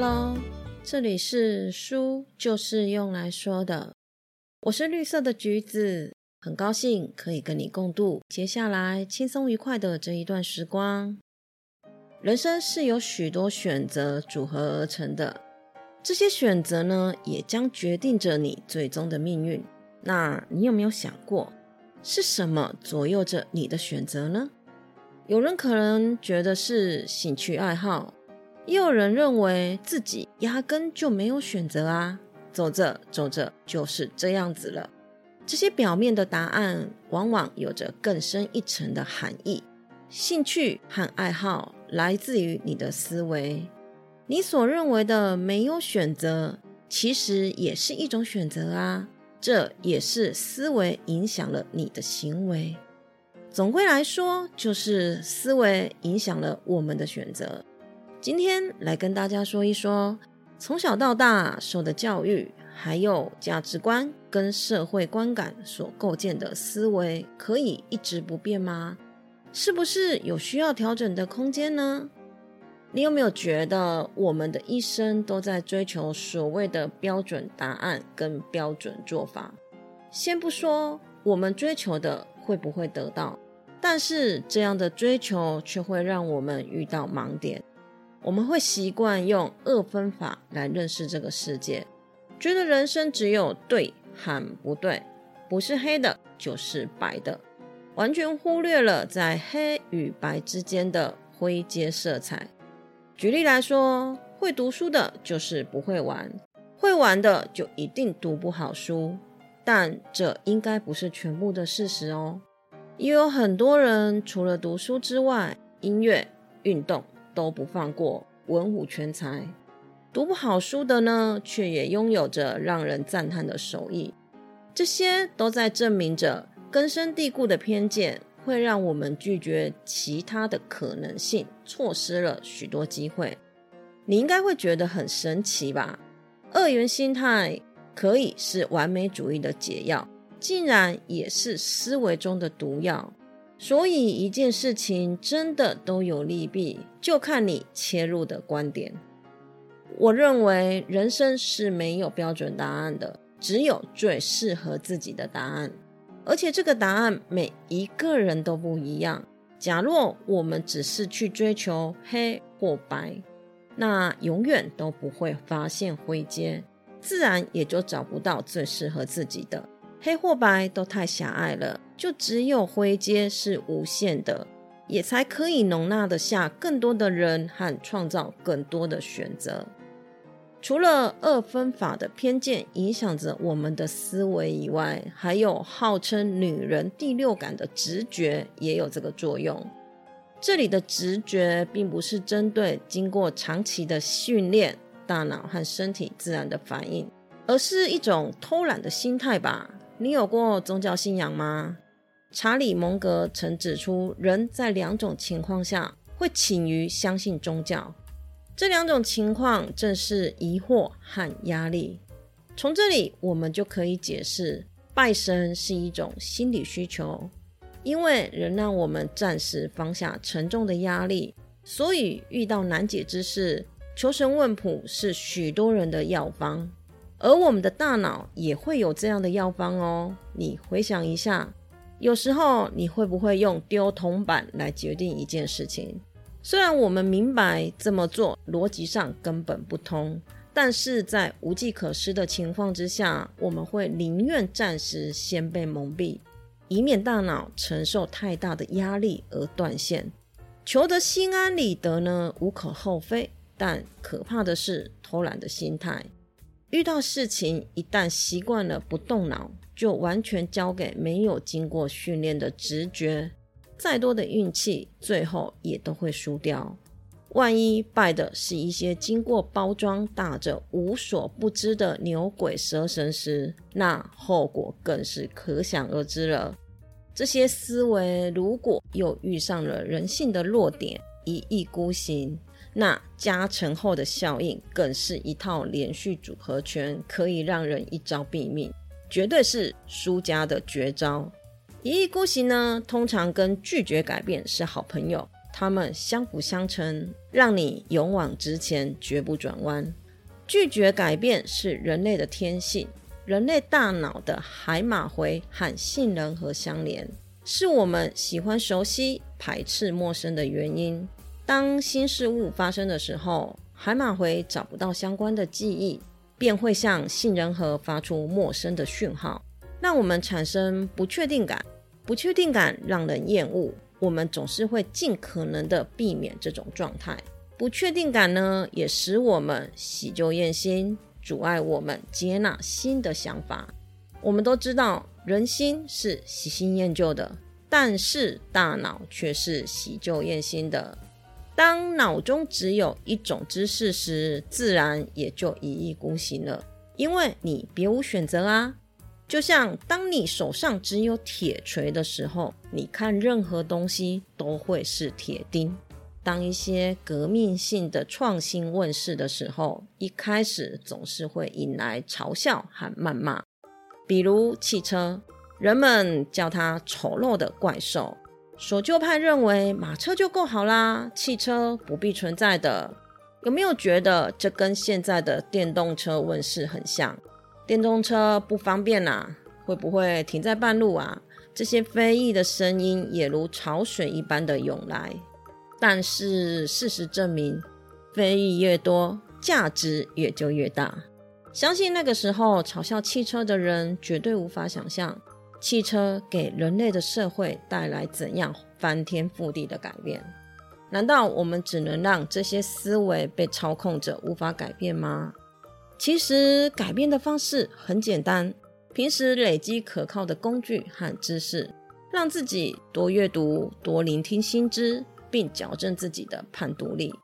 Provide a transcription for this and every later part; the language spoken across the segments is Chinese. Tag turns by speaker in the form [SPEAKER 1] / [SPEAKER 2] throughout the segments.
[SPEAKER 1] 喽，这里是书就是用来说的，我是绿色的橘子，很高兴可以跟你共度接下来轻松愉快的这一段时光。人生是由许多选择组合而成的，这些选择呢，也将决定着你最终的命运。那你有没有想过，是什么左右着你的选择呢？有人可能觉得是兴趣爱好。也有人认为自己压根就没有选择啊，走着走着就是这样子了。这些表面的答案，往往有着更深一层的含义。兴趣和爱好来自于你的思维，你所认为的没有选择，其实也是一种选择啊。这也是思维影响了你的行为。总归来说，就是思维影响了我们的选择。今天来跟大家说一说，从小到大受的教育，还有价值观跟社会观感所构建的思维，可以一直不变吗？是不是有需要调整的空间呢？你有没有觉得我们的一生都在追求所谓的标准答案跟标准做法？先不说我们追求的会不会得到，但是这样的追求却会让我们遇到盲点。我们会习惯用二分法来认识这个世界，觉得人生只有对和不对，不是黑的，就是白的，完全忽略了在黑与白之间的灰阶色彩。举例来说，会读书的就是不会玩，会玩的就一定读不好书，但这应该不是全部的事实哦。也有很多人除了读书之外，音乐、运动。都不放过，文武全才。读不好书的呢，却也拥有着让人赞叹的手艺。这些都在证明着根深蒂固的偏见，会让我们拒绝其他的可能性，错失了许多机会。你应该会觉得很神奇吧？二元心态可以是完美主义的解药，竟然也是思维中的毒药。所以，一件事情真的都有利弊，就看你切入的观点。我认为人生是没有标准答案的，只有最适合自己的答案。而且，这个答案每一个人都不一样。假若我们只是去追求黑或白，那永远都不会发现灰阶，自然也就找不到最适合自己的。黑或白都太狭隘了，就只有灰阶是无限的，也才可以容纳得下更多的人和创造更多的选择。除了二分法的偏见影响着我们的思维以外，还有号称女人第六感的直觉也有这个作用。这里的直觉并不是针对经过长期的训练大脑和身体自然的反应，而是一种偷懒的心态吧。你有过宗教信仰吗？查理·蒙格曾指出，人在两种情况下会倾于相信宗教，这两种情况正是疑惑和压力。从这里，我们就可以解释，拜神是一种心理需求，因为人让我们暂时放下沉重的压力，所以遇到难解之事，求神问卜是许多人的药方。而我们的大脑也会有这样的药方哦。你回想一下，有时候你会不会用丢铜板来决定一件事情？虽然我们明白这么做逻辑上根本不通，但是在无计可施的情况之下，我们会宁愿暂时先被蒙蔽，以免大脑承受太大的压力而断线。求得心安理得呢，无可厚非，但可怕的是偷懒的心态。遇到事情，一旦习惯了不动脑，就完全交给没有经过训练的直觉，再多的运气，最后也都会输掉。万一败的是一些经过包装、打着无所不知的牛鬼蛇神时，那后果更是可想而知了。这些思维如果又遇上了人性的弱点，一意孤行。那加成后的效应更是一套连续组合拳，可以让人一招毙命，绝对是输家的绝招。一意孤行呢，通常跟拒绝改变是好朋友，他们相辅相成，让你勇往直前，绝不转弯。拒绝改变是人类的天性。人类大脑的海马回和杏仁核相连，是我们喜欢熟悉、排斥陌生的原因。当新事物发生的时候，海马回找不到相关的记忆，便会向杏仁核发出陌生的讯号，让我们产生不确定感。不确定感让人厌恶，我们总是会尽可能的避免这种状态。不确定感呢，也使我们喜旧厌新。阻碍我们接纳新的想法。我们都知道，人心是喜新厌旧的，但是大脑却是喜旧厌新的。当脑中只有一种知识时，自然也就一意孤行了，因为你别无选择啊。就像当你手上只有铁锤的时候，你看任何东西都会是铁钉。当一些革命性的创新问世的时候，一开始总是会引来嘲笑和谩骂。比如汽车，人们叫它丑陋的怪兽；守旧派认为马车就够好啦，汽车不必存在的。有没有觉得这跟现在的电动车问世很像？电动车不方便啊，会不会停在半路啊？这些非议的声音也如潮水一般的涌来。但是事实证明，非议越多，价值也就越大。相信那个时候嘲笑汽车的人，绝对无法想象汽车给人类的社会带来怎样翻天覆地的改变。难道我们只能让这些思维被操控着，无法改变吗？其实改变的方式很简单，平时累积可靠的工具和知识，让自己多阅读，多聆听新知。并矫正自己的判读力。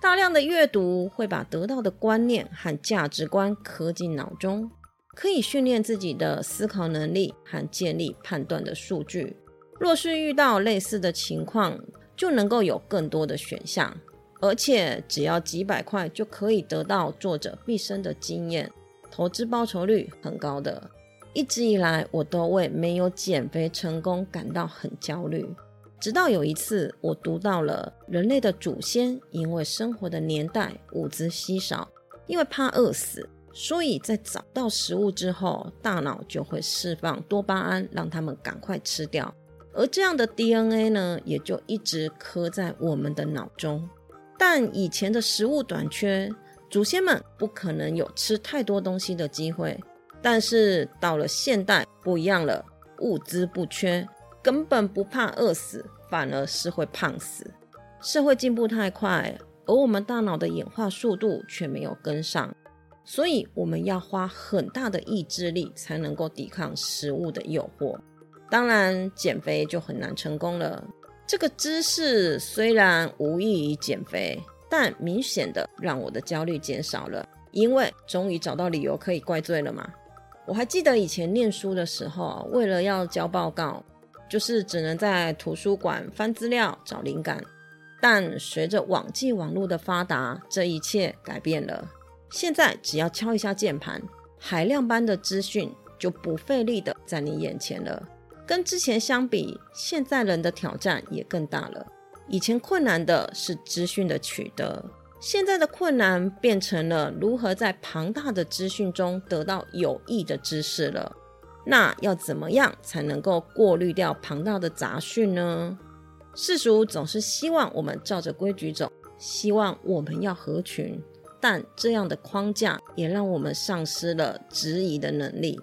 [SPEAKER 1] 大量的阅读会把得到的观念和价值观刻进脑中，可以训练自己的思考能力和建立判断的数据。若是遇到类似的情况，就能够有更多的选项，而且只要几百块就可以得到作者毕生的经验，投资报酬率很高的。一直以来，我都为没有减肥成功感到很焦虑。直到有一次，我读到了人类的祖先因为生活的年代物资稀少，因为怕饿死，所以在找到食物之后，大脑就会释放多巴胺，让他们赶快吃掉。而这样的 DNA 呢，也就一直刻在我们的脑中。但以前的食物短缺，祖先们不可能有吃太多东西的机会。但是到了现代，不一样了，物资不缺。根本不怕饿死，反而是会胖死。社会进步太快，而我们大脑的演化速度却没有跟上，所以我们要花很大的意志力才能够抵抗食物的诱惑。当然，减肥就很难成功了。这个知识虽然无异于减肥，但明显的让我的焦虑减少了，因为终于找到理由可以怪罪了嘛。我还记得以前念书的时候，为了要交报告。就是只能在图书馆翻资料找灵感，但随着网际网络的发达，这一切改变了。现在只要敲一下键盘，海量般的资讯就不费力的在你眼前了。跟之前相比，现在人的挑战也更大了。以前困难的是资讯的取得，现在的困难变成了如何在庞大的资讯中得到有益的知识了。那要怎么样才能够过滤掉庞大的杂讯呢？世俗总是希望我们照着规矩走，希望我们要合群，但这样的框架也让我们丧失了质疑的能力。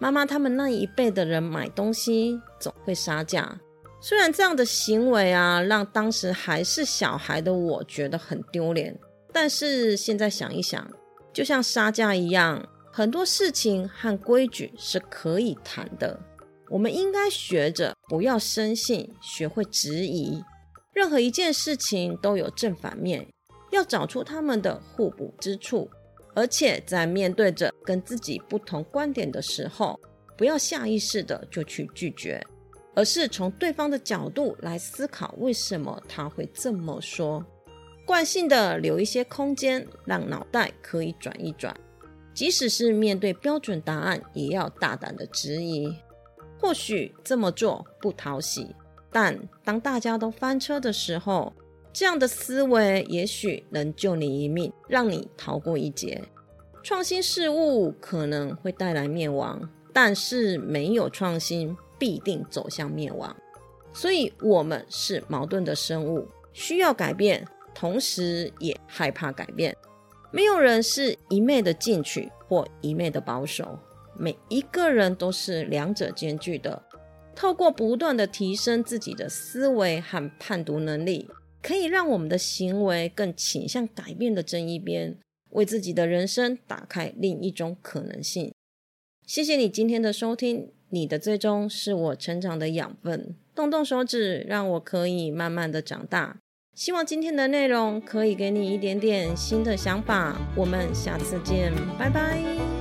[SPEAKER 1] 妈妈他们那一辈的人买东西总会杀价，虽然这样的行为啊，让当时还是小孩的我觉得很丢脸，但是现在想一想，就像杀价一样。很多事情和规矩是可以谈的，我们应该学着不要生信，学会质疑。任何一件事情都有正反面，要找出他们的互补之处。而且在面对着跟自己不同观点的时候，不要下意识的就去拒绝，而是从对方的角度来思考为什么他会这么说，惯性的留一些空间，让脑袋可以转一转。即使是面对标准答案，也要大胆的质疑。或许这么做不讨喜，但当大家都翻车的时候，这样的思维也许能救你一命，让你逃过一劫。创新事物可能会带来灭亡，但是没有创新必定走向灭亡。所以，我们是矛盾的生物，需要改变，同时也害怕改变。没有人是一昧的进取或一昧的保守，每一个人都是两者兼具的。透过不断的提升自己的思维和判读能力，可以让我们的行为更倾向改变的这一边，为自己的人生打开另一种可能性。谢谢你今天的收听，你的最终是我成长的养分。动动手指，让我可以慢慢的长大。希望今天的内容可以给你一点点新的想法。我们下次见，拜拜。